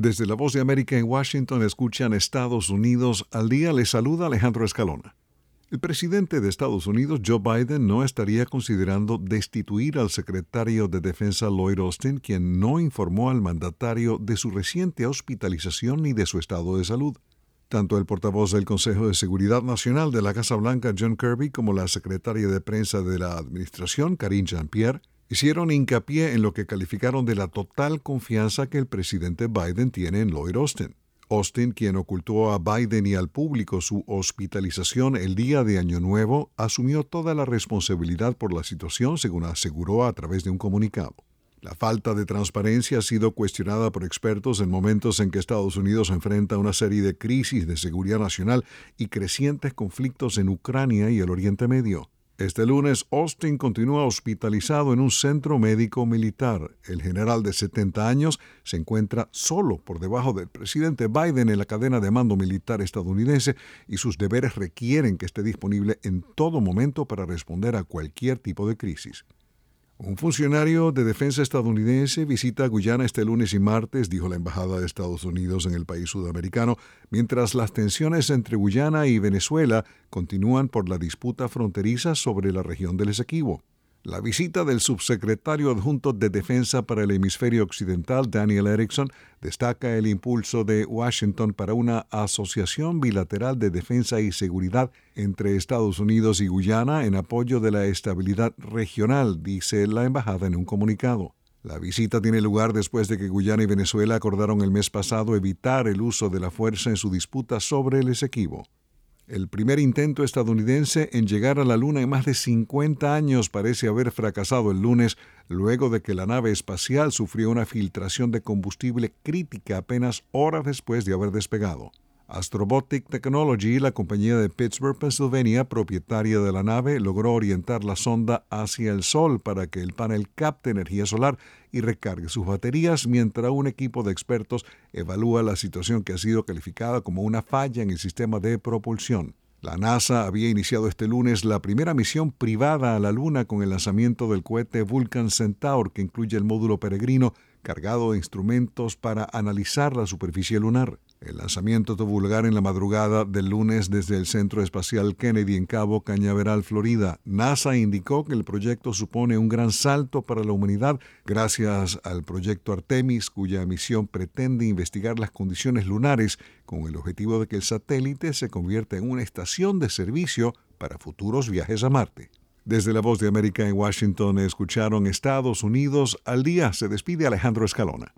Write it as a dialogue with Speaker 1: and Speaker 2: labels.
Speaker 1: Desde la voz de América en Washington escuchan Estados Unidos al día. Les saluda Alejandro Escalona. El presidente de Estados Unidos, Joe Biden, no estaría considerando destituir al secretario de Defensa Lloyd Austin, quien no informó al mandatario de su reciente hospitalización ni de su estado de salud. Tanto el portavoz del Consejo de Seguridad Nacional de la Casa Blanca, John Kirby, como la secretaria de prensa de la administración, Karine Jean-Pierre, hicieron hincapié en lo que calificaron de la total confianza que el presidente Biden tiene en Lloyd Austin. Austin, quien ocultó a Biden y al público su hospitalización el día de Año Nuevo, asumió toda la responsabilidad por la situación, según aseguró a través de un comunicado. La falta de transparencia ha sido cuestionada por expertos en momentos en que Estados Unidos enfrenta una serie de crisis de seguridad nacional y crecientes conflictos en Ucrania y el Oriente Medio. Este lunes, Austin continúa hospitalizado en un centro médico militar. El general de 70 años se encuentra solo por debajo del presidente Biden en la cadena de mando militar estadounidense y sus deberes requieren que esté disponible en todo momento para responder a cualquier tipo de crisis. Un funcionario de defensa estadounidense visita Guyana este lunes y martes, dijo la Embajada de Estados Unidos en el país sudamericano, mientras las tensiones entre Guyana y Venezuela continúan por la disputa fronteriza sobre la región del Esequibo. La visita del subsecretario adjunto de Defensa para el Hemisferio Occidental, Daniel Erickson, destaca el impulso de Washington para una asociación bilateral de defensa y seguridad entre Estados Unidos y Guyana en apoyo de la estabilidad regional, dice la embajada en un comunicado. La visita tiene lugar después de que Guyana y Venezuela acordaron el mes pasado evitar el uso de la fuerza en su disputa sobre el Esequibo. El primer intento estadounidense en llegar a la Luna en más de 50 años parece haber fracasado el lunes, luego de que la nave espacial sufrió una filtración de combustible crítica apenas horas después de haber despegado. Astrobotic Technology, la compañía de Pittsburgh, Pennsylvania, propietaria de la nave, logró orientar la sonda hacia el Sol para que el panel capte energía solar y recargue sus baterías, mientras un equipo de expertos evalúa la situación que ha sido calificada como una falla en el sistema de propulsión. La NASA había iniciado este lunes la primera misión privada a la Luna con el lanzamiento del cohete Vulcan Centaur, que incluye el módulo peregrino cargado de instrumentos para analizar la superficie lunar. El lanzamiento tuvo lugar en la madrugada del lunes desde el Centro Espacial Kennedy en Cabo Cañaveral, Florida. NASA indicó que el proyecto supone un gran salto para la humanidad gracias al proyecto Artemis, cuya misión pretende investigar las condiciones lunares con el objetivo de que el satélite se convierta en una estación de servicio para futuros viajes a Marte. Desde la voz de América en Washington escucharon Estados Unidos al día. Se despide Alejandro Escalona.